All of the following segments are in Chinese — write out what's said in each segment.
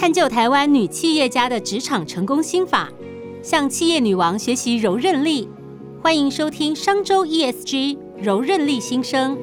探究台湾女企业家的职场成功心法，向企业女王学习柔韧力。欢迎收听商周 ESG 柔韧力新生。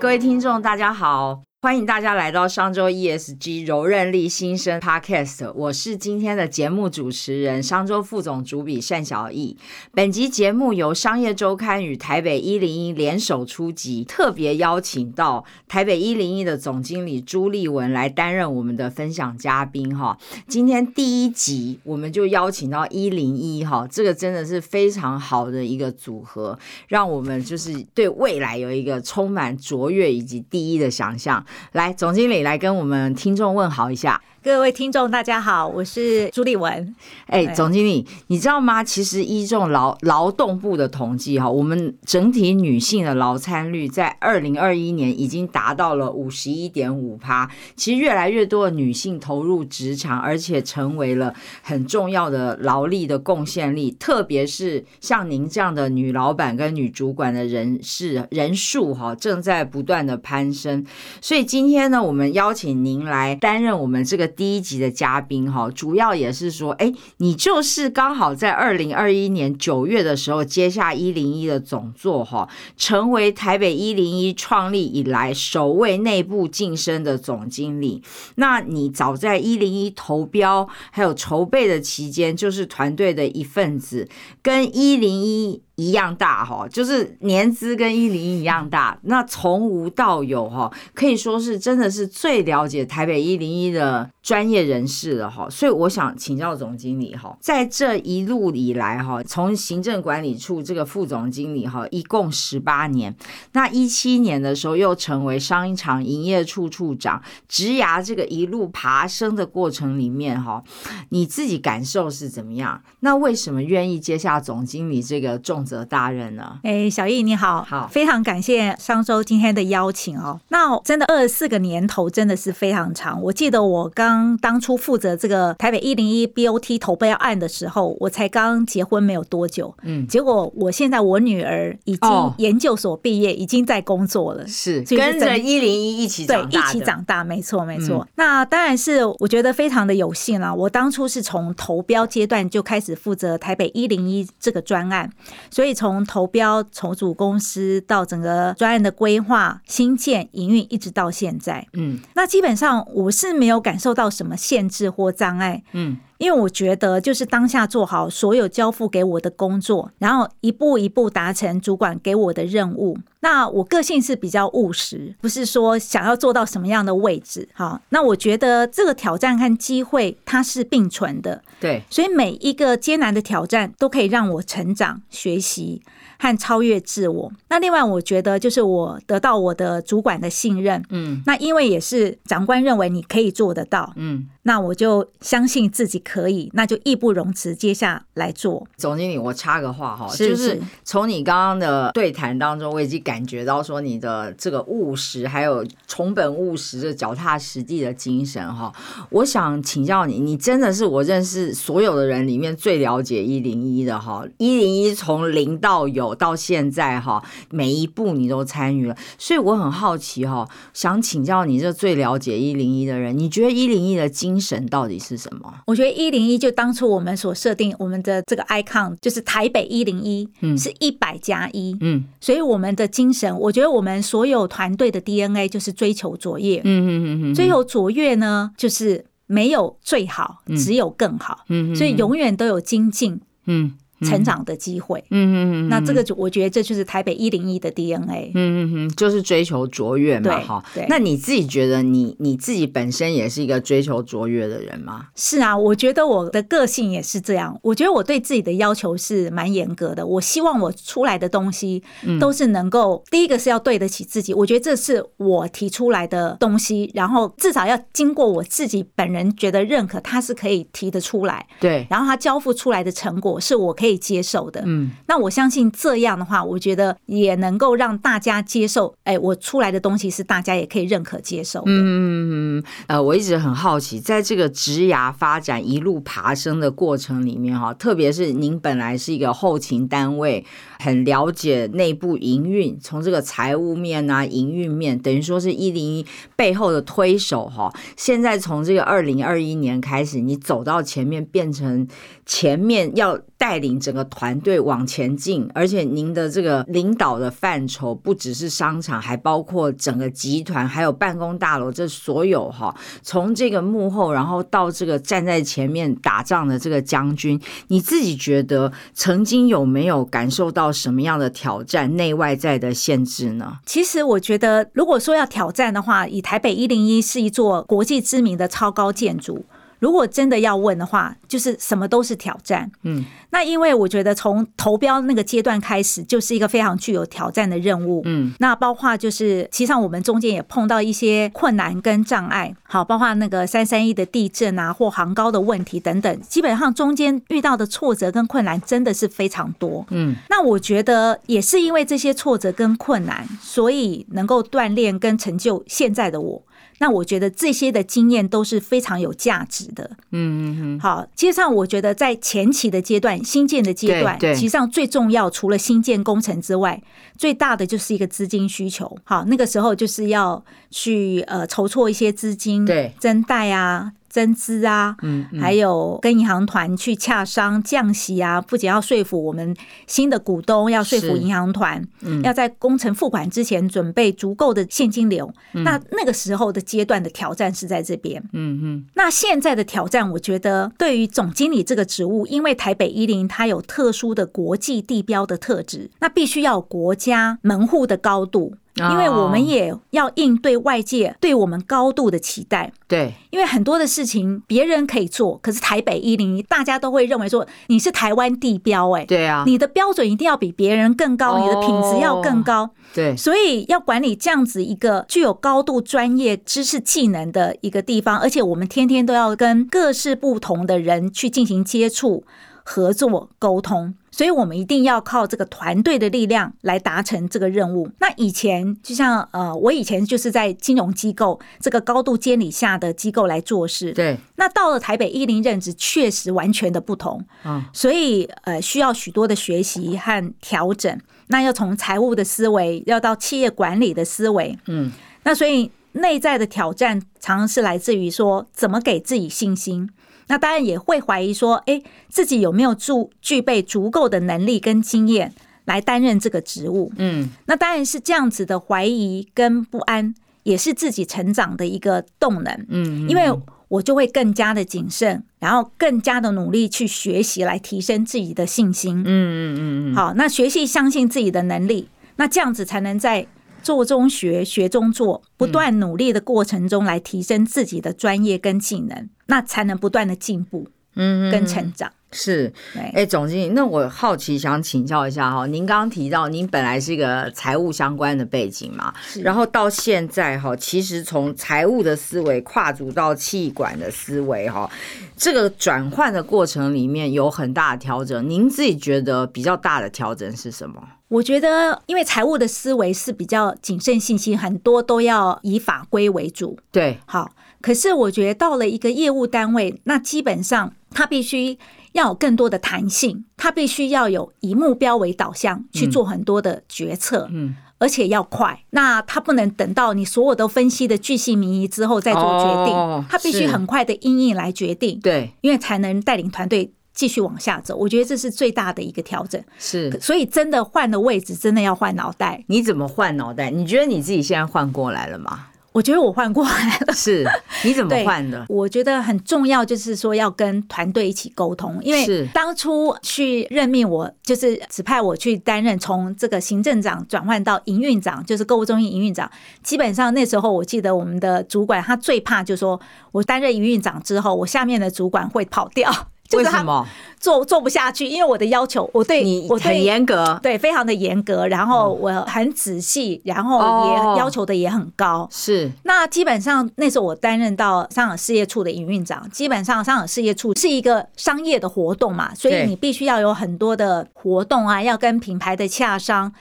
各位听众，大家好。欢迎大家来到商周 ESG 柔韧力新生 Podcast，我是今天的节目主持人商周副总主笔单小艺。本集节目由商业周刊与台北一零一联手出集，特别邀请到台北一零一的总经理朱立文来担任我们的分享嘉宾哈。今天第一集我们就邀请到一零一哈，这个真的是非常好的一个组合，让我们就是对未来有一个充满卓越以及第一的想象。来，总经理来跟我们听众问好一下。各位听众，大家好，我是朱立文。哎，总经理，你知道吗？其实依这种劳劳动部的统计哈，我们整体女性的劳参率在二零二一年已经达到了五十一点五趴。其实越来越多的女性投入职场，而且成为了很重要的劳力的贡献力。特别是像您这样的女老板跟女主管的人士人数哈，正在不断的攀升。所以今天呢，我们邀请您来担任我们这个。第一集的嘉宾哈，主要也是说，哎，你就是刚好在二零二一年九月的时候接下一零一的总座哈，成为台北一零一创立以来首位内部晋升的总经理。那你早在一零一投标还有筹备的期间，就是团队的一份子，跟一零一。一样大哈，就是年资跟一零一一样大，那从无到有哈，可以说是真的是最了解台北一零一的专业人士了哈。所以我想请教总经理哈，在这一路以来哈，从行政管理处这个副总经理哈，一共十八年，那一七年的时候又成为商场营业处处长，职涯这个一路爬升的过程里面哈，你自己感受是怎么样？那为什么愿意接下总经理这个重？责大人呢？哎，小易你好，好，非常感谢商周今天的邀请哦。那真的二十四个年头真的是非常长。我记得我刚当初负责这个台北一零一 BOT 投标案的时候，我才刚结婚没有多久，嗯，结果我现在我女儿已经研究所毕业，已经在工作了，是跟着一零一一起对一起长大，没错没错。那当然是我觉得非常的有幸啦。我当初是从投标阶段就开始负责台北一零一这个专案，所所以从投标、重组公司到整个专案的规划、新建、营运，一直到现在，嗯，那基本上我是没有感受到什么限制或障碍，嗯。因为我觉得，就是当下做好所有交付给我的工作，然后一步一步达成主管给我的任务。那我个性是比较务实，不是说想要做到什么样的位置。好，那我觉得这个挑战和机会它是并存的。对，所以每一个艰难的挑战都可以让我成长、学习和超越自我。那另外，我觉得就是我得到我的主管的信任。嗯，那因为也是长官认为你可以做得到。嗯。那我就相信自己可以，那就义不容辞接下来做。总经理，我插个话哈，就是从你刚刚的对谈当中，我已经感觉到说你的这个务实，还有从本务实的脚踏实地的精神哈。我想请教你，你真的是我认识所有的人里面最了解一零一的哈。一零一从零到有到现在哈，每一步你都参与了，所以我很好奇哈，想请教你这最了解一零一的人，你觉得一零一的精精神到底是什么？我觉得一零一就当初我们所设定我们的这个 icon 就是台北一零一，嗯，是一百加一，嗯，所以我们的精神，我觉得我们所有团队的 DNA 就是追求卓越，嗯嗯嗯嗯，追求卓越呢，就是没有最好，只有更好，嗯，所以永远都有精进，嗯。成长的机会，嗯嗯嗯，那这个就我觉得这就是台北一零一的 DNA，嗯嗯嗯，就是追求卓越嘛，哈。那你自己觉得你你自己本身也是一个追求卓越的人吗？是啊，我觉得我的个性也是这样。我觉得我对自己的要求是蛮严格的。我希望我出来的东西都是能够第一个是要对得起自己。我觉得这是我提出来的东西，然后至少要经过我自己本人觉得认可，他是可以提得出来。对，然后他交付出来的成果是我可以。以接受的。嗯，那我相信这样的话，我觉得也能够让大家接受，哎，我出来的东西是大家也可以认可接受的。嗯，呃，我一直很好奇，在这个职涯发展一路爬升的过程里面，哈，特别是您本来是一个后勤单位，很了解内部营运，从这个财务面啊、营运面，等于说是一零一背后的推手，哈。现在从这个二零二一年开始，你走到前面，变成前面要带领整个团队往前进，而且您的这个领导的范畴不只是商场，还包括整个集团，还有办公大楼，这所有哈，从这个幕后，然后到这个站在前面打仗的这个将军，你自己觉得曾经有没有感受到什么样的挑战，内外在的限制呢？其实我觉得，如果说要挑战的话，以台北一零一是一座国际知名的超高建筑。如果真的要问的话，就是什么都是挑战。嗯，那因为我觉得从投标那个阶段开始，就是一个非常具有挑战的任务。嗯，那包括就是其，实上我们中间也碰到一些困难跟障碍。好，包括那个三三一的地震啊，或航高的问题等等，基本上中间遇到的挫折跟困难真的是非常多。嗯，那我觉得也是因为这些挫折跟困难，所以能够锻炼跟成就现在的我。那我觉得这些的经验都是非常有价值的。嗯嗯好，其实上我觉得在前期的阶段，新建的阶段，其实上最重要，除了新建工程之外，最大的就是一个资金需求。好，那个时候就是要去呃筹措一些资金，对增贷啊。增资啊，嗯嗯还有跟银行团去洽商降息啊，不仅要说服我们新的股东，要说服是银行团，嗯要在工程付款之前准备足够的现金流。那那个时候的阶段的挑战是在这边。嗯嗯那现在的挑战，我觉得对于总经理这个职务，因为台北一零它有特殊的国际地标的特质，那必须要有国家门户的高度，因为我们也要应对外界对我们高度的期待。对，因为很多的事情别人可以做，可是台北一零一大家都会认为说你是台湾地标、哎，对啊，你的标准一定要比别人更高，你的品质要更高。对，所以要管理这样子一个具有高度专业知识技能的一个地方，而且我们天天都要跟各式不同的人去进行接触、合作、沟通，所以我们一定要靠这个团队的力量来达成这个任务。那以前就像呃，我以前就是在金融机构这个高度监理下的机构来做事，对，那到了台北一零任职，确实完全的不同，嗯，所以呃需要许多的学习和调整。那要从财务的思维，要到企业管理的思维，嗯，那所以内在的挑战常常是来自于说怎么给自己信心。那当然也会怀疑说，哎，自己有没有足具备足够的能力跟经验来担任这个职务？嗯那当然是这样子的怀疑跟不安，也是自己成长的一个动能。嗯，因为我就会更加的谨慎，然后更加的努力去学习，来提升自己的信心。嗯嗯嗯嗯，好，那学习相信自己的能力，那这样子才能在做中学、学中做，不断努力的过程中来提升自己的专业跟技能，那才能不断的进步嗯跟成长。是，对，哎，总经理，那我好奇想请教一下哈，您刚刚提到您本来是一个财务相关的背景嘛，然后到现在哈，其实从财务的思维跨足到气管的思维哈，这个转换的过程里面有很大的调整。您自己觉得比较大的调整是什么？我觉得，因为财务的思维是比较谨慎信息，很多都要以法规为主。对，好，可是我觉得到了一个业务单位，那基本上它必须要有更多的弹性，它必须要有以目标为导向去做很多的决策，嗯，而且要快。那它不能等到你所有都分析的巨细靡遗之后再做决定，哦它必须很快的因应来决定，对，因为才能带领团队继续往下走。我觉得这是最大的一个调整。是。所以真的换了位置，真的要换脑袋。你怎么换脑袋？你觉得你自己现在换过来了吗？我觉得我换过来了。是，你怎么对换的？我觉得很重要，就是说要跟团队一起沟通，因是为当初去任命我，就是指派我去担任从这个行政长转换到营运长，就是购物中心营运长。基本上那时候我记得我们的主管他最怕就是说我担任营运长之后，我下面的主管会跑掉。就是他为什么？做做不下去，因为我的要求，我对你很我对严格，对非常的严格，然后我很仔细，然后也哦要求的也很高。是那基本上那时候我担任到商场事业处的营运长，基本上商场事业处是一个商业的活动嘛，所以你必须要有很多的活动啊，要跟品牌的洽商。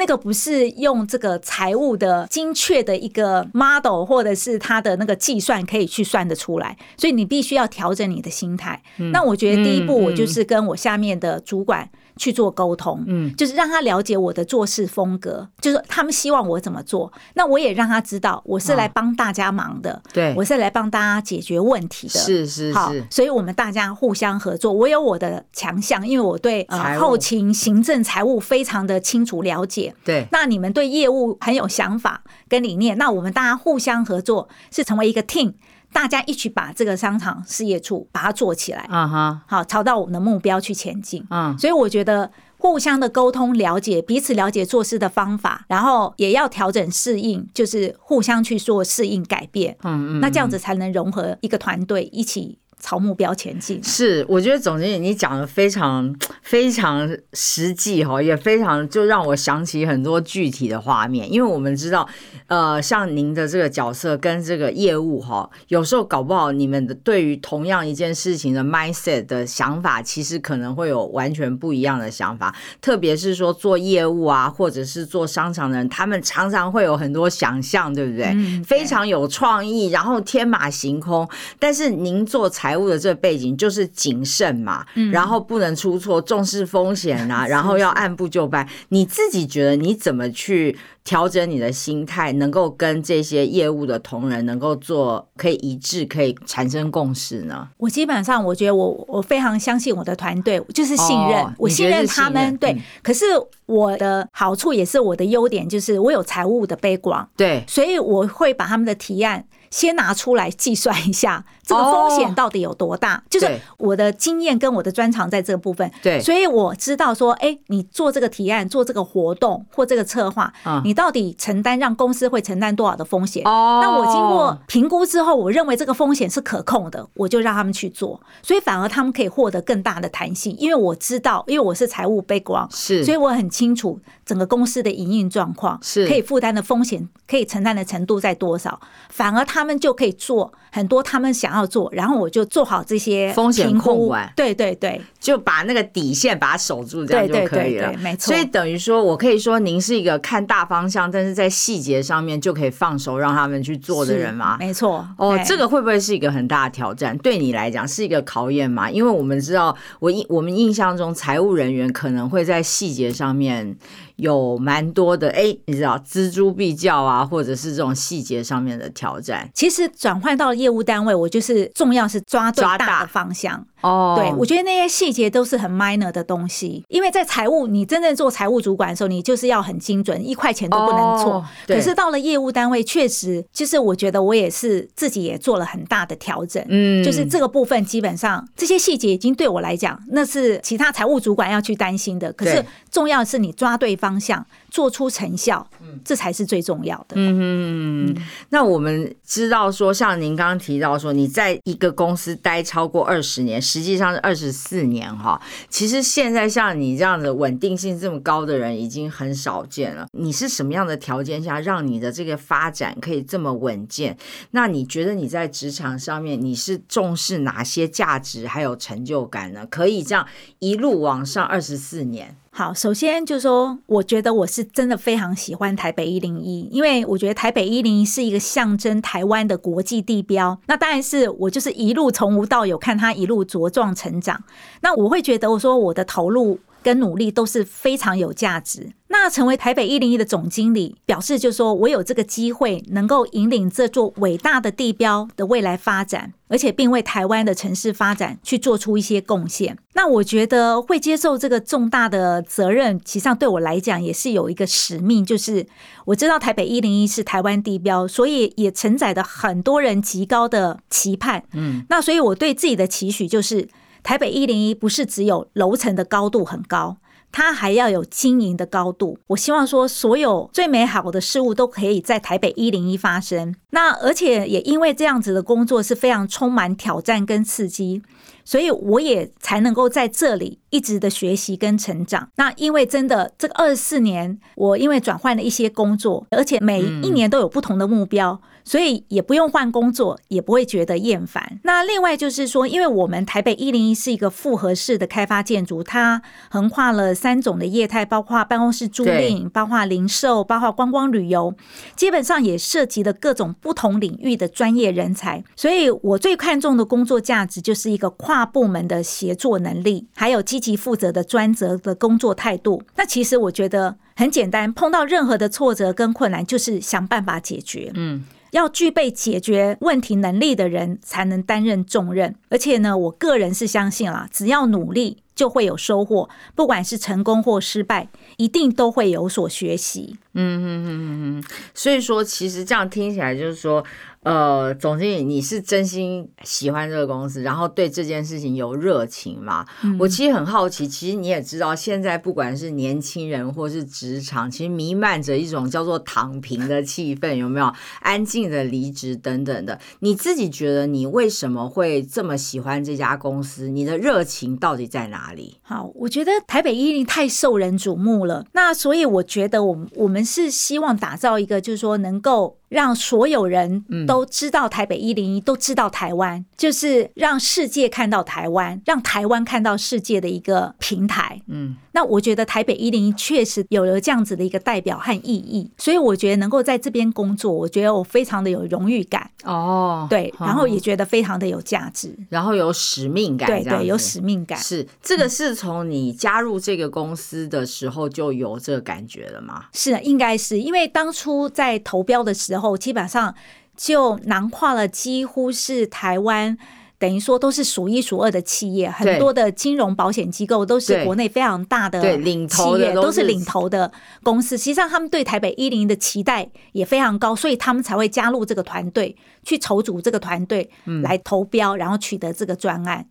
那个不是用这个财务的精确的一个 model，或者是它的那个计算可以去算得出来，所以你必须要调整你的心态。那我觉得第一步，嗯。我就是跟我下面的主管去做沟通，嗯就是让他了解我的做事风格，就是他们希望我怎么做，那我也让他知道我是来帮大家忙的，对我是来帮大家解决问题的。是是好是，，所以我们大家互相合作。我有我的强项，因为我对呃后勤、行政、财务非常的清楚了解。对，那你们对业务很有想法跟理念，那我们大家互相合作，是成为一个 team，大家一起把这个商场事业处把它做起来，啊哈，好，朝到我们的目标去前进。嗯，所以我觉得互相的沟通、了解彼此了解做事的方法，然后也要调整适应，就是互相去做适应改变。嗯嗯，那这样子才能融合一个团队，一起朝目标前进。是，我觉得总经理你讲的非常非常实际哈，也非常就让我想起很多具体的画面，因为我们知道，呃，像您的这个角色跟这个业务哈，有时候搞不好你们的对于同样一件事情的 mindset 的想法，其实可能会有完全不一样的想法，特别是说做业务啊，或者是做商场的人，他们常常会有很多想象，对不对？嗯非常有创意，然后天马行空。但是您做财务的这个背景就是谨慎嘛，然后不能出错，重视风险啊，然后要按部就班。你自己觉得你怎么去调整你的心态，能够跟这些业务的同仁能够做可以一致，可以产生共识呢？我基本上，我觉得我我非常相信我的团队，就是信任，哦我信任他们。对，嗯可是我的好处也是我的优点，就是我有财务的 background，对，所以我会把他们的提案先拿出来计算一下，这个风险到底有多大。就是我的经验跟我的专长在这个部分，对。所以我知道说，哎，你做这个提案、做这个活动或这个策划，嗯。你到底承担让公司会承担多少的风险？哦。那我经过评估之后，我认为这个风险是可控的，我就让他们去做，所以反而他们可以获得更大的弹性，因为我知道，因为我是财务 background，是，所以我很清楚整个公司的营运状况，是可以负担的风险，可以承担的程度在多少，反而他们就可以做很多他们想要做，然后我就做好这些风险控管对对对，就把那个底线把它守住，这样就可以了。对对，没错所以。等于说，我可以说您是一个看大方向，但是在细节上面就可以放手让他们去做的人吗？没错。哦哎，这个会不会是一个很大的挑战？对你来讲是一个考验吗？因为我们知道，我印我们印象中，财务人员可能会在细节上面有蛮多的，哎，你知道锱铢必较啊，或者是这种细节上面的挑战。其实转换到业务单位，我就是重要是抓对抓大大的方向。哦对，我觉得那些细节都是很 minor 的东西，因为在财务，你真正做财务主管的时候，你就是要很精准，一块钱都不能错。可是到了业务单位，确实就是我觉得我也是自己也做了很大的调整。嗯就是这个部分，基本上这些细节已经对我来讲，那是其他财务主管要去担心的。可是重要的是你抓对方向，做出成效，这才是最重要的。嗯，那我们知道说，像您刚刚提到说，你在一个公司待超过二十年，实际上是二十四年哈。其实现在像你这样的稳定性这么高的人已经很少见了。你是什么样的条件下让你的这个发展可以这么稳健？那你觉得你在职场上面你是重视哪些价值还有成就感呢？可以这样一路往上二十四年？好，首先就是说，我觉得我是真的非常喜欢台北一零一，因为我觉得台北一零一是一个象征台湾的国际地标。那当然是我就是一路从无到有，看它一路茁壮成长。那我会觉得，我说我的投入跟努力都是非常有价值。那成为台北一零一的总经理，表示就是说我有这个机会，能够引领这座伟大的地标的未来发展，而且并为台湾的城市发展去做出一些贡献。那我觉得会接受这个重大的责任，其实上对我来讲也是有一个使命，就是我知道台北一零一是台湾地标，所以也承载着很多人极高的期盼。嗯，那所以我对自己的期许就是，台北一零一不是只有楼层的高度很高。它还要有经营的高度。我希望说，所有最美好的事物都可以在台北一零一发生。那而且也因为这样子的工作是非常充满挑战跟刺激，所以我也才能够在这里一直的学习跟成长。那因为真的这个二十四年，我因为转换了一些工作，而且每一年都有不同的目标。所以也不用换工作，也不会觉得厌烦。那另外就是说，因为我们台北一零一是一个复合式的开发建筑，它横跨了三种的业态，包括办公室租赁、包括零售、包括观光旅游，基本上也涉及了各种不同领域的专业人才。所以我最看重的工作价值就是一个跨部门的协作能力，还有积极负责的专责的工作态度。那其实我觉得很简单，碰到任何的挫折跟困难，就是想办法解决。嗯。要具备解决问题能力的人才能担任重任，而且呢，我个人是相信啦，只要努力就会有收获，不管是成功或失败，一定都会有所学习。嗯嗯嗯嗯嗯，所以说，其实这样听起来就是说。呃，总经理，你是真心喜欢这个公司，然后对这件事情有热情吗？我其实很好奇，其实你也知道，现在不管是年轻人或是职场，其实弥漫着一种叫做躺平的气氛，有没有？安静的离职等等的。你自己觉得你为什么会这么喜欢这家公司？你的热情到底在哪里？好，我觉得台北一零太受人瞩目了，那所以我觉得我们我们是希望打造一个，就是说能够。让所有人都知道台北一零一，都知道台湾，就是让世界看到台湾，让台湾看到世界的一个平台。嗯，那我觉得台北一零一确实有了这样子的一个代表和意义，所以我觉得能够在这边工作，我觉得我非常的有荣誉感。哦，对，然后也觉得非常的有价值，然后有使命感。对对，有使命感。是这个是从你加入这个公司的时候就有这个感觉了吗？是，应该是因为当初在投标的时候。后基本上就囊括了，几乎是台湾。等于说都是数一数二的企业，很多的金融保险机构都是国内非常大的企业，都是领头的公司。实际上，他们对台北一零的期待也非常高，所以他们才会加入这个团队，去筹组这个团队来投标，然后取得这个专案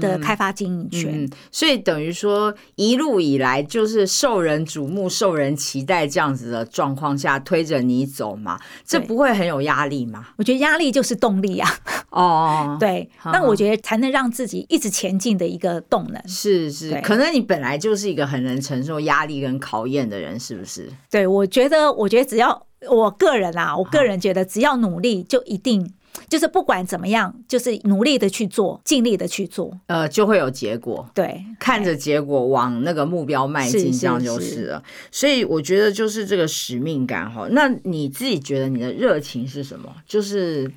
的开发经营权。所以等于说，一路以来就是受人瞩目、受人期待这样子的状况下推着你走嘛，这不会很有压力吗？我觉得压力就是动力啊！哦，对。那我觉得才能让自己一直前进的一个动能是是，可能你本来就是一个很能承受压力跟考验的人，是不是？对，我觉得，我觉得只要我个人啊，我个人觉得只要努力，就一定就是不管怎么样，就是努力的去做，尽力的去做，呃，就会有结果。对，看着结果往那个目标迈进，这样就是了。所以我觉得就是这个使命感哈。那你自己觉得你的热情是什么？就是。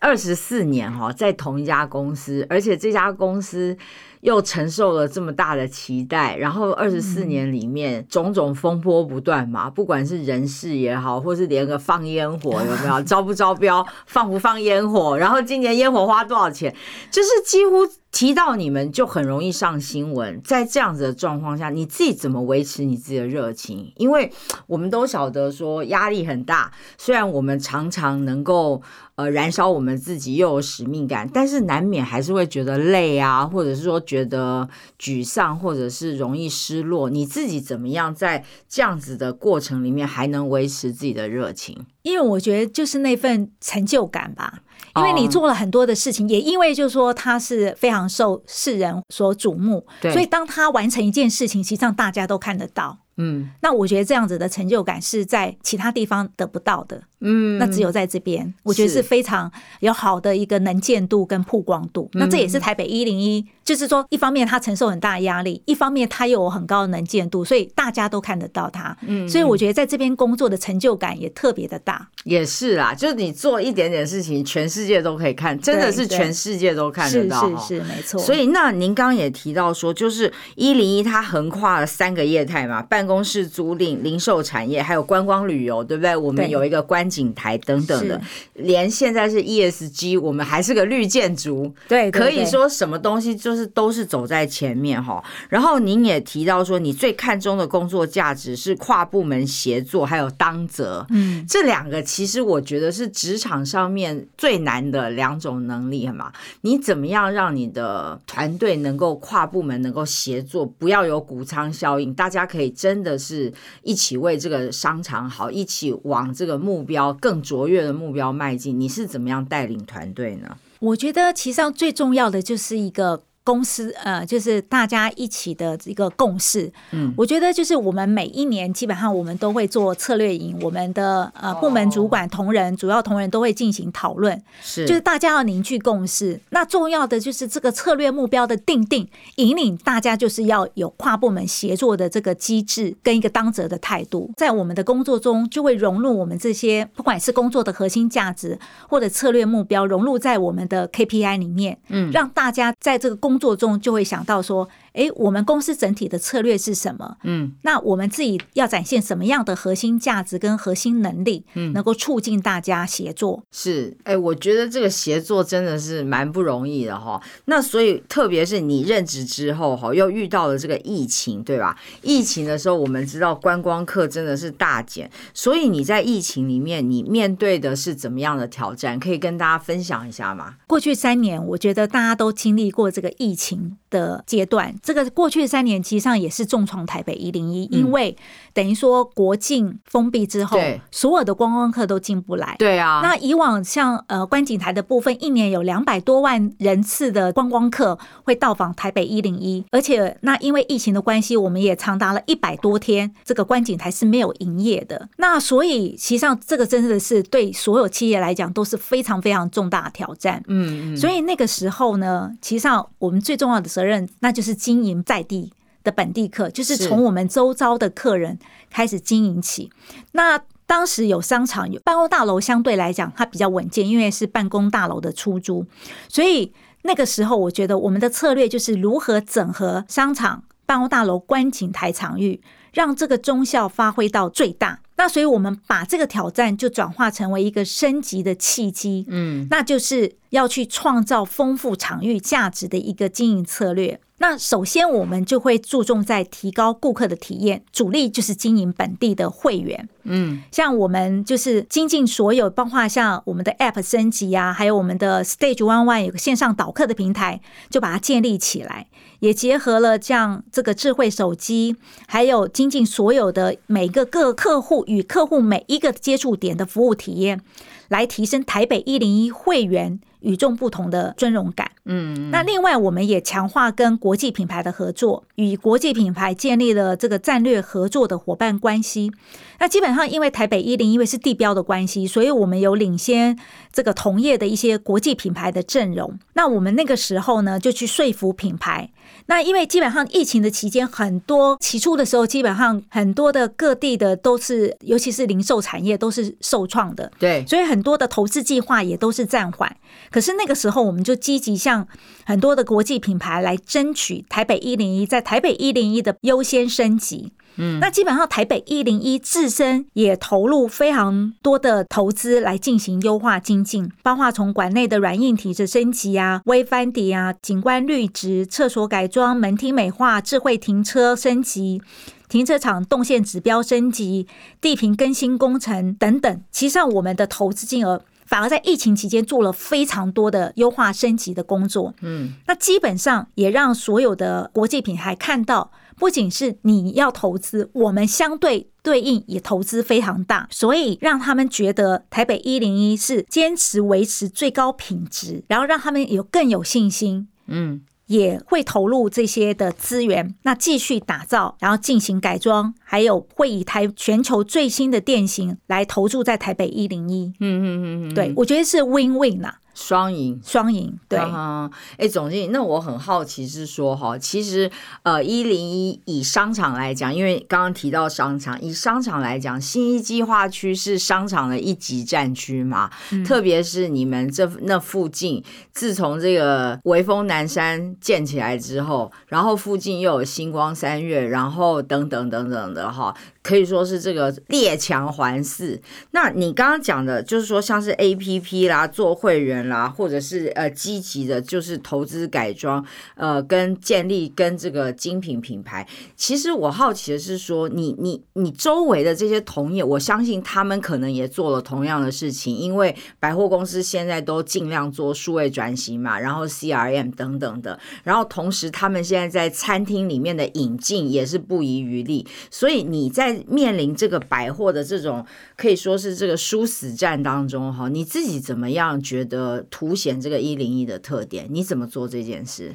二十四年哈，在同一家公司，而且这家公司又承受了这么大的期待，然后二十四年里面种种风波不断嘛，不管是人事也好，或是连个放烟火 有没有招不招标，放不放烟火，然后今年烟火花多少钱，就是几乎。提到你们就很容易上新闻，在这样子的状况下，你自己怎么维持你自己的热情？因为我们都晓得说压力很大，虽然我们常常能够呃燃烧我们自己，又有使命感，但是难免还是会觉得累啊，或者是说觉得沮丧，或者是容易失落。你自己怎么样在这样子的过程里面还能维持自己的热情？因为我觉得就是那份成就感吧。因为你做了很多的事情，也因为就是说他是非常受世人所瞩目，所以当他完成一件事情，实际上大家都看得到。嗯，那我觉得这样子的成就感是在其他地方得不到的。嗯，那只有在这边，我觉得是非常有好的一个能见度跟曝光度。那这也是台北一零一，就是说一方面他承受很大压力，一方面他又有很高的能见度，所以大家都看得到他。嗯，所以我觉得在这边工作的成就感也特别的大。也是啦，就是你做一点点事情，全世界都可以看，真的是全世界都看得到。是是是，没错。所以那您刚刚也提到说，就是一零一它横跨了三个业态嘛，办公室租赁、零售产业，还有观光旅游，对不对？我们有一个观。景台等等的，连现在是 ESG，我们还是个绿建筑，对，可以说什么东西就是都是走在前面哈。然后您也提到说，你最看重的工作价值是跨部门协作，还有当责，嗯，这两个其实我觉得是职场上面最难的两种能力嘛。你怎么样让你的团队能够跨部门能够协作，不要有谷仓效应，大家可以真的是一起为这个商场好，一起往这个目标。更卓越的目标迈进，你是怎么样带领团队呢？我觉得其实上最重要的就是一个公司呃，就是大家一起的一个共识。嗯，我觉得就是我们每一年基本上我们都会做策略营，我们的呃部门主管同仁、主要同仁都会进行讨论，是就是大家要凝聚共识。那重要的就是这个策略目标的定定，引领大家就是要有跨部门协作的这个机制跟一个当责的态度，在我们的工作中就会融入我们这些不管是工作的核心价值或者策略目标，融入在我们的 KPI 里面，嗯让大家在这个工工作中就会想到说，诶，我们公司整体的策略是什么？嗯那我们自己要展现什么样的核心价值跟核心能力，嗯能够促进大家协作？是，哎，我觉得这个协作真的是蛮不容易的哈。那所以，特别是你任职之后哈，又遇到了这个疫情，对吧？疫情的时候，我们知道观光客真的是大减，所以你在疫情里面，你面对的是怎么样的挑战？可以跟大家分享一下吗？过去三年，我觉得大家都经历过这个疫情的阶段。这个过去三年，其实上也是重创台北一零一，因为等于说国境封闭之后对，所有的观光客都进不来。对啊，那以往像呃观景台的部分，一年有两百多万人次的观光客会到访台北一零一，而且那因为疫情的关系，我们也长达了一百多天，这个观景台是没有营业的。那所以其，实上这个真的是对所有企业来讲都是非常非常重大的挑战。嗯嗯，所以那个时候呢，其实上我们最重要的责任，那就是经营在地的本地客，就是是从我们周遭的客人开始经营起。那当时有商场，有办公大楼，相对来讲它比较稳健，因为是办公大楼的出租，所以那个时候我觉得我们的策略就是如何整合商场、办公大楼、观景台场域，让这个中效发挥到最大。那所以我们把这个挑战就转化成为一个升级的契机，嗯那就是要去创造丰富场域价值的一个经营策略。那首先，我们就会注重在提高顾客的体验，主力就是经营本地的会员。嗯像我们就是精进所有，包括像我们的 App 升级啊，还有我们的 Stage One One 有个线上导客的平台，就把它建立起来，也结合了像这个智慧手机，还有精进所有的每个各客户与客户每一个接触点的服务体验，来提升台北一零一会员与众不同的尊荣感。嗯，那另外，我们也强化跟国际品牌的合作，与国际品牌建立了这个战略合作的伙伴关系。那基本上，因为台北一零因为是地标的关系，所以我们有领先这个同业的一些国际品牌的阵容。那我们那个时候呢，就去说服品牌。那因为基本上疫情的期间，很多起初的时候，基本上很多的各地的都是，尤其是零售产业都是受创的。对，所以很多的投资计划也都是暂缓。可是那个时候，我们就积极向很多的国际品牌来争取台北一零一在台北一零一的优先升级。嗯那基本上台北一零一自身也投入非常多的投资来进行优化精进，包括从馆内的软硬体的升级啊、微翻底啊、景观绿植、厕所改装、门厅美化、智慧停车升级。停车场动线指标升级、地坪更新工程等等，其实上我们的投资金额反而在疫情期间做了非常多的优化升级的工作。嗯那基本上也让所有的国际品牌看到，不仅是你要投资，我们相对对应也投资非常大，所以让他们觉得台北一零一是坚持维持最高品质，然后让他们有更有信心。嗯也会投入这些的资源，那继续打造，然后进行改装，还有会以台全球最新的电型来投注在台北一零一。嗯嗯嗯嗯，对，我觉得是 win win 呐、双赢。双赢。对，啊，哎，总经理，那我很好奇是说哈，其实呃，一零一以商场来讲，因为刚刚提到商场，以商场来讲，新一计划区是商场的一级战区嘛，特别是你们这那附近，自从这个微风南山建起来之后，然后附近又有星光三月，然后等等等等的哈，可以说是这个列强环伺。那你刚刚讲的，就是说像是 A P P 啦、做会员啦，或者是呃积极的，就是投资改装，呃，跟建立跟这个精品品牌。其实我好奇的是说，你你你周围的这些同业，我相信他们可能也做了同样的事情，因为百货公司现在都尽量做数位转型嘛，然后 C R M 等等的，然后同时他们现在在餐厅里面的引进也是不遗余力，所以你在面临这个百货的这种可以说是这个殊死战当中哈，你自己怎么样觉得凸显这个一零一的特点？你怎么做这件事？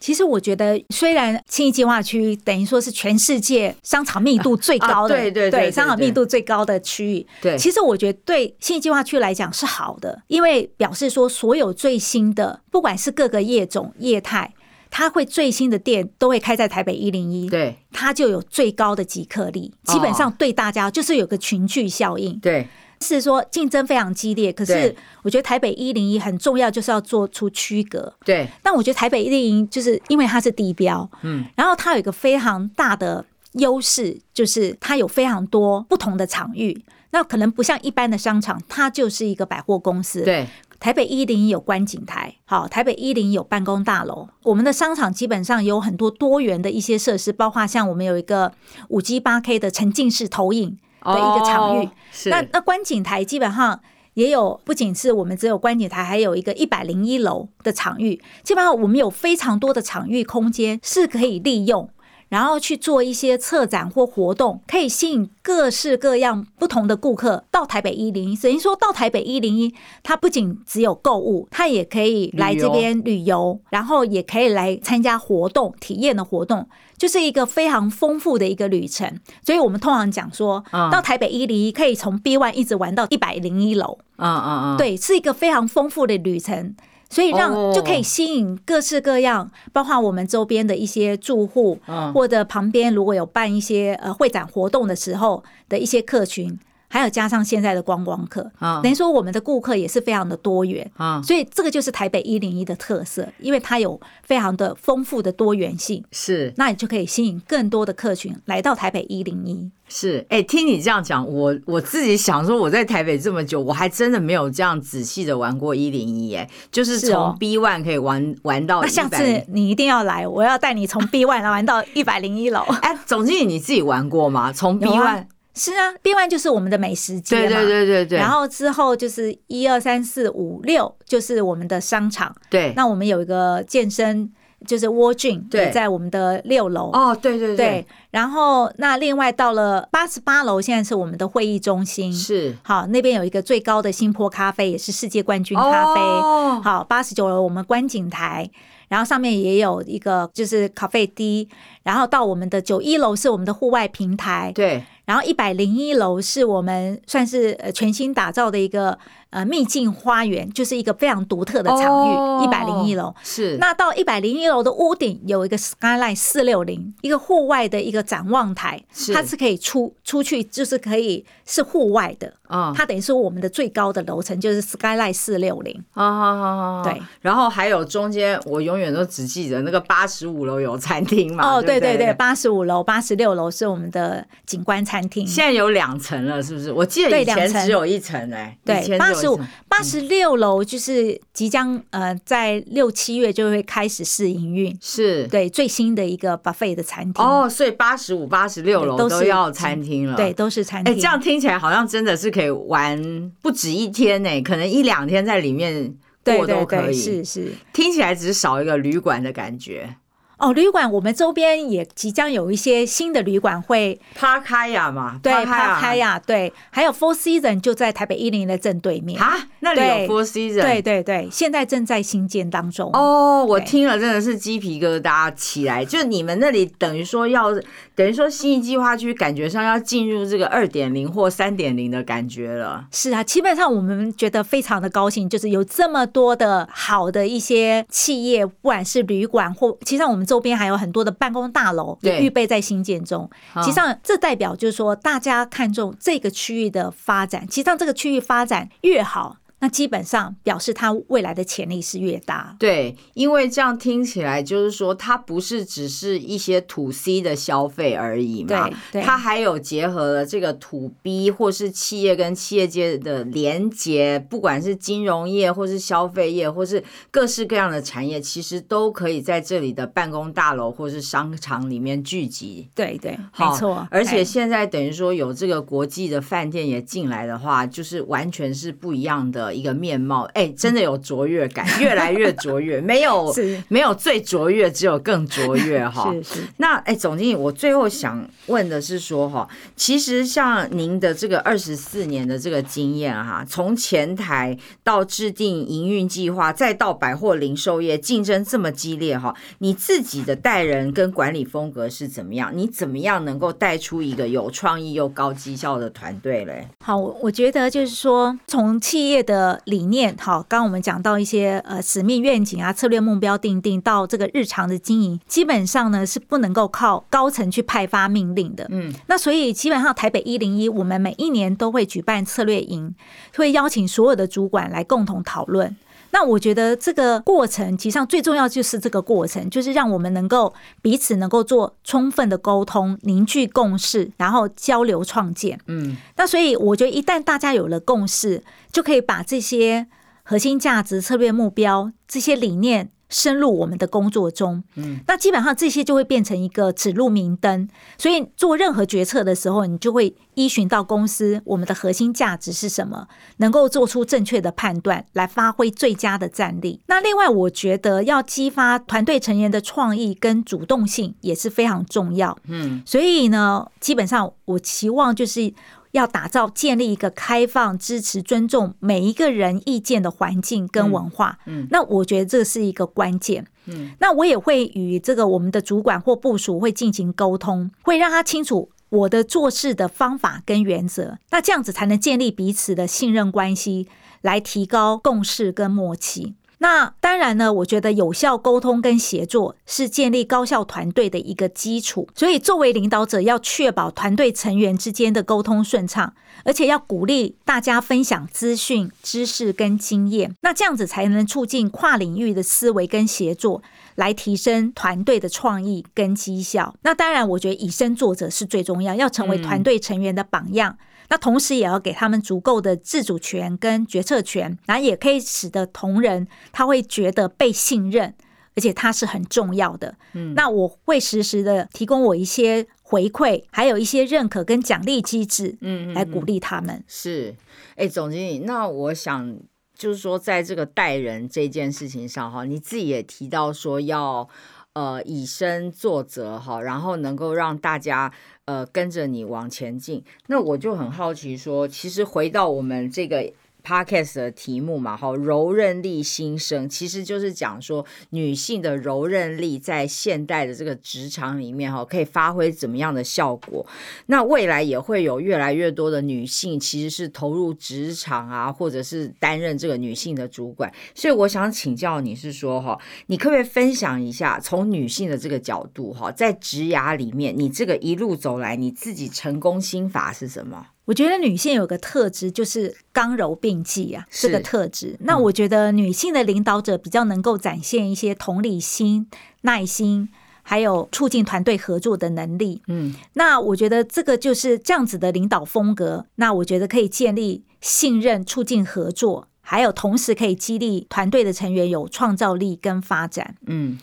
其实我觉得，虽然轻易计划区等于说是全世界商场密度最高的，啊对对对对商场密度最高的区域，对其实我觉得对轻易计划区来讲是好的，因为表示说所有最新的，不管是各个业种业态，它会最新的店都会开在台北一零一，对它就有最高的即客力，基本上对大家就是有个群聚效应。对是说竞争非常激烈，可是我觉得台北一零一很重要，就是要做出区隔。对，但我觉得台北一零一就是因为它是地标，嗯，然后它有一个非常大的优势，就是它有非常多不同的场域。那可能不像一般的商场，它就是一个百货公司。，对台北一零一有观景台，好，台北一零一有办公大楼。我们的商场基本上有很多多元的一些设施，包括像我们有一个五 G 八 K 的沉浸式投影的一个场域。那那观景台基本上也有，不仅是我们只有观景台，还有一个一百零一楼的场域。基本上我们有非常多的场域空间是可以利用。然后去做一些策展或活动，可以吸引各式各样不同的顾客到台北一零一。等于说到台北一零一，它不仅只有购物，它也可以来这边旅游，然后也可以来参加活动、体验的活动，就是一个非常丰富的一个旅程。所以我们通常讲说，嗯到台北一零一可以从 B one 一直玩到一百零一楼，嗯嗯嗯，对，是一个非常丰富的旅程。所以让哦就可以吸引各式各样，包括我们周边的一些住户，嗯。或者旁边如果有办一些呃会展活动的时候的一些客群，还有加上现在的观光客，啊等于说我们的顾客也是非常的多元。啊所以这个就是台北一零一的特色，因为它有非常的丰富的多元性，是那你就可以吸引更多的客群来到台北一零一。是，哎、听你这样讲，我我自己想说，我在台北这么久，我还真的没有这样仔细的玩过一零一，哎，就是从 B one 可以玩玩到那下次你一定要来，我要带你从 B one 玩到一百零一楼。哎，总经理你自己玩过吗？从 B 有 one，、啊是啊，B one 就是我们的美食街嘛，对对对对对，然后之后就是一二三四五六，就是我们的商场。对，那我们有一个健身，就是 y m 对。也在我们的六楼。哦，对对对，然后那另外到了八十八楼，现在是我们的会议中心。是。好，那边有一个最高的新坡咖啡，也是世界冠军咖啡。哦。好，八十九楼我们观景台，然后上面也有一个就是咖啡 D，，然后到我们的九一楼是我们的户外平台，对，然后一百零一楼是我们算是呃全新打造的一个呃秘境花园，就是一个非常独特的场哦域，一百零一楼。是那到一百零一楼的屋顶有一个 skyline 四六零，一个户外的一个展望台，是它是可以出出去，就是可以是户外的。嗯，它等于是我们的最高的楼层，就是 skyline 四六零。好好好好好，对，然后还有中间，我永远都只记得那个八十五楼有餐厅嘛，哦，对对对八十五楼、八十六楼是我们的景观餐厅。现在有两层了，是不是？我记得以前只有一层哎，以对，八十五只有一层、八十六楼就是即将呃在六七月就会开始试营运，是对最新的一个 buffet 的餐厅，哦，所以八十五、八十六楼都是要餐厅了，对，。都是餐厅哎，厅。这样听起来好像真的是可以玩不止一天呢，可能一两天在里面对过都可以。是是。听起来只是少一个旅馆的感觉。哦，旅馆我们周边也即将有一些新的旅馆会帕开亚嘛，对帕趴开呀，对，还有 Four Season 就在台北一零的正对面。啊，那里有 Four Season，对对对，现在正在新建当中。哦，我听了真的是鸡皮疙瘩起来。就你们那里等于说要，等于说新一计划区感觉上要进入这个二点零或三点零的感觉了。是啊，基本上我们觉得非常的高兴，就是有这么多的好的一些企业，不管是旅馆或，其实我们周边还有很多的办公大楼预备在新建中。嗯其实上这代表就是说，大家看重这个区域的发展，其实上这个区域发展越好。那基本上表示它未来的潜力是越大。对，因为这样听起来就是说，它不是只是一些土 C 的消费而已嘛对，对它还有结合了这个土 B 或是企业跟企业界的连接，不管是金融业或是消费业，或是各式各样的产业，其实都可以在这里的办公大楼或是商场里面聚集。对对，没错。而且哎现在等于说有这个国际的饭店也进来的话，就是完全是不一样的的一个面貌，哎，真的有卓越感，越来越卓越，没有没有最卓越，只有更卓越哈。是是，那哎，总经理，我最后想问的是说哈，其实像您的这个二十四年的这个经验哈，从前台到制定营运计划，再到百货零售业竞争这么激烈哈，你自己的带人跟管理风格是怎么样？你怎么样能够带出一个有创意又高绩效的团队嘞？好，我我觉得就是说，从企业的理念，好，刚刚我们讲到一些呃使命愿景啊、策略目标定定，到这个日常的经营，基本上呢是不能够靠高层去派发命令的。嗯，那所以基本上台北一零一，我们每一年都会举办策略营，会邀请所有的主管来共同讨论。那我觉得这个过程，其实上最重要就是这个过程，就是让我们能够彼此能够做充分的沟通，凝聚共识，然后交流创建。嗯，那所以我觉得一旦大家有了共识，就可以把这些核心价值、策略目标这些理念。深入我们的工作中，嗯，那基本上这些就会变成一个指路明灯，所以做任何决策的时候，你就会依循到公司我们的核心价值是什么，能够做出正确的判断，来发挥最佳的战力。那另外，我觉得要激发团队成员的创意跟主动性也是非常重要，嗯，所以呢，基本上我期望就是。要打造、建立一个开放、支持、尊重每一个人意见的环境跟文化。嗯嗯那我觉得这是一个关键。嗯，那我也会与这个我们的主管或部署会进行沟通，会让他清楚我的做事的方法跟原则。那这样子才能建立彼此的信任关系，来提高共识跟默契。那当然呢，我觉得有效沟通跟协作是建立高效团队的一个基础。所以，作为领导者，要确保团队成员之间的沟通顺畅，而且要鼓励大家分享资讯、知识跟经验。那这样子才能促进跨领域的思维跟协作，来提升团队的创意跟绩效。那当然，我觉得以身作则是最重要，要成为团队成员的榜样。那同时也要给他们足够的自主权跟决策权，然后也可以使得同仁他会觉得被信任，而且他是很重要的。嗯那我会实时的提供我一些回馈，还有一些认可跟奖励机制，嗯嗯来鼓励他们。是，哎，总经理，那我想就是说，在这个待人这件事情上，哈，你自己也提到说要呃以身作则，哈，然后能够让大家呃跟着你往前进。那我就很好奇说，其实回到我们这个。Podcast 的题目嘛，哈，柔韧力新生，其实就是讲说女性的柔韧力在现代的这个职场里面，哈，可以发挥怎么样的效果？那未来也会有越来越多的女性其实是投入职场啊，或者是担任这个女性的主管。所以我想请教你是说，哈，你可不可以分享一下，从女性的这个角度，哈，在职涯里面，你这个一路走来，你自己成功心法是什么？我觉得女性有个特质就是刚柔并济啊，是这个特质。那我觉得女性的领导者比较能够展现一些同理心、耐心，还有促进团队合作的能力。嗯那我觉得这个就是这样子的领导风格。那我觉得可以建立信任，促进合作，还有同时可以激励团队的成员有创造力跟发展。嗯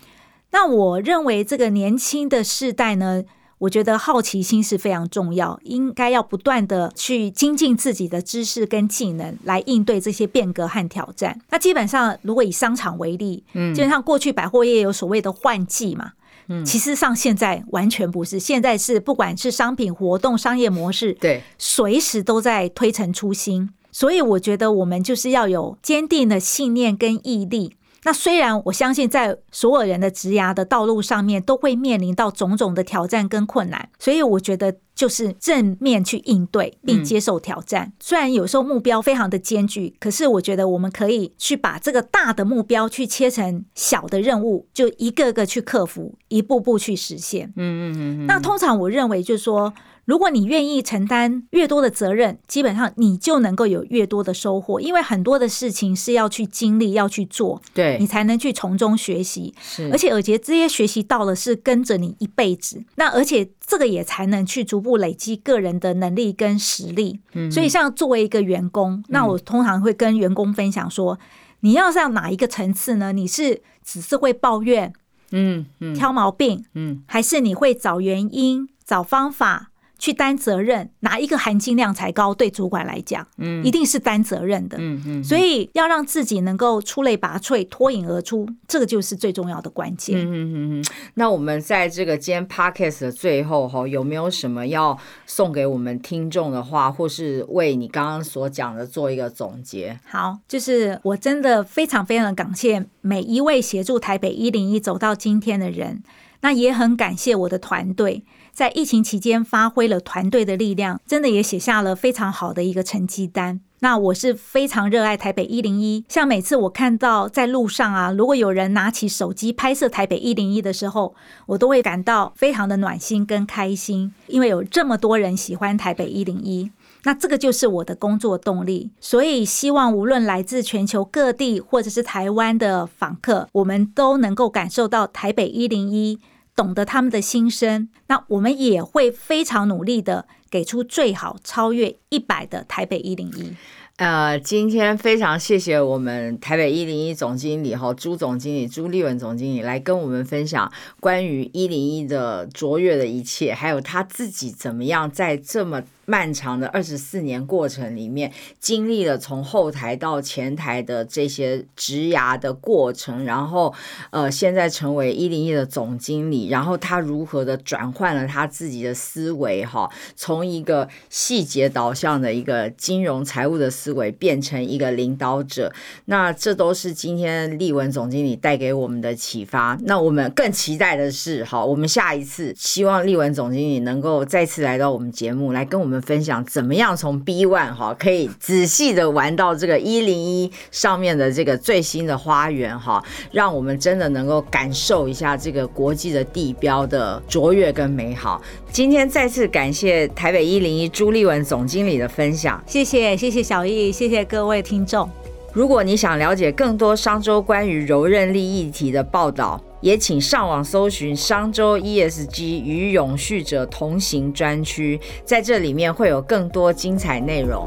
那我认为这个年轻的世代呢，我觉得好奇心是非常重要，应该要不断的去精进自己的知识跟技能，来应对这些变革和挑战。那基本上，如果以商场为例，嗯基本上过去百货业有所谓的换季嘛。嗯其实上现在完全不是，现在是不管是商品活动、商业模式，对，随时都在推陈出新。所以我觉得我们就是要有坚定的信念跟毅力。那虽然我相信在所有人的职涯的道路上面都会面临到种种的挑战跟困难，所以我觉得就是正面去应对并接受挑战。虽然有时候目标非常的艰巨，可是我觉得我们可以去把这个大的目标去切成小的任务，就一个个去克服，一步步去实现。嗯嗯嗯嗯，那通常我认为就是说，如果你愿意承担越多的责任，基本上你就能够有越多的收获，因为很多的事情是要去经历、要去做，对你，才能去从中学习。是，而且，而且这些学习到了是跟着你一辈子，那而且这个也才能去逐步累积个人的能力跟实力。嗯所以，像作为一个员工，那我通常会跟员工分享说，你要上哪一个层次呢？你是只是会抱怨、嗯嗯挑毛病，嗯还是你会找原因、找方法去担责任，哪一个含金量才高？对主管来讲，嗯，一定是担责任的，嗯嗯。所以要让自己能够出类拔萃、脱颖而出，这个就是最重要的关键。嗯嗯嗯。那我们在这个今天 podcast 的最后哈，有没有什么要送给我们听众的话，或是为你刚刚所讲的做一个总结？好，就是我真的非常非常的感谢每一位协助台北一零一走到今天的人，那也很感谢我的团队。在疫情期间发挥了团队的力量，真的也写下了非常好的一个成绩单。那我是非常热爱台北一零一，像每次我看到在路上啊，如果有人拿起手机拍摄台北一零一的时候，我都会感到非常的暖心跟开心，因为有这么多人喜欢台北一零一，那这个就是我的工作动力。所以希望无论来自全球各地或者是台湾的访客，我们都能够感受到台北一零一。懂得他们的心声，那我们也会非常努力的给出最好超越一百的台北一零一。呃，今天非常谢谢我们台北一零一总经理哈朱总经理朱立文总经理来跟我们分享关于一零一的卓越的一切，还有他自己怎么样在这么。漫长的二十四年过程里面，经历了从后台到前台的这些职涯的过程，然后呃，现在成为一零一的总经理，然后他如何的转换了他自己的思维哈，从一个细节导向的一个金融财务的思思维，变成一个领导者，那这都是今天立文总经理带给我们的启发。那我们更期待的是，好，我们下一次希望立文总经理能够再次来到我们节目，来跟我们。分享怎么样从 B One 哈可以仔细的玩到这个一零一上面的这个最新的花园哈，让我们真的能够感受一下这个国际的地标的卓越跟美好。今天再次感谢台北一零一朱立文总经理的分享，谢谢谢谢小易，谢谢各位听众。如果你想了解更多商周关于柔韧力议题的报道。也请上网搜寻商周 ESG 与永续者同行专区，在这里面会有更多精彩内容。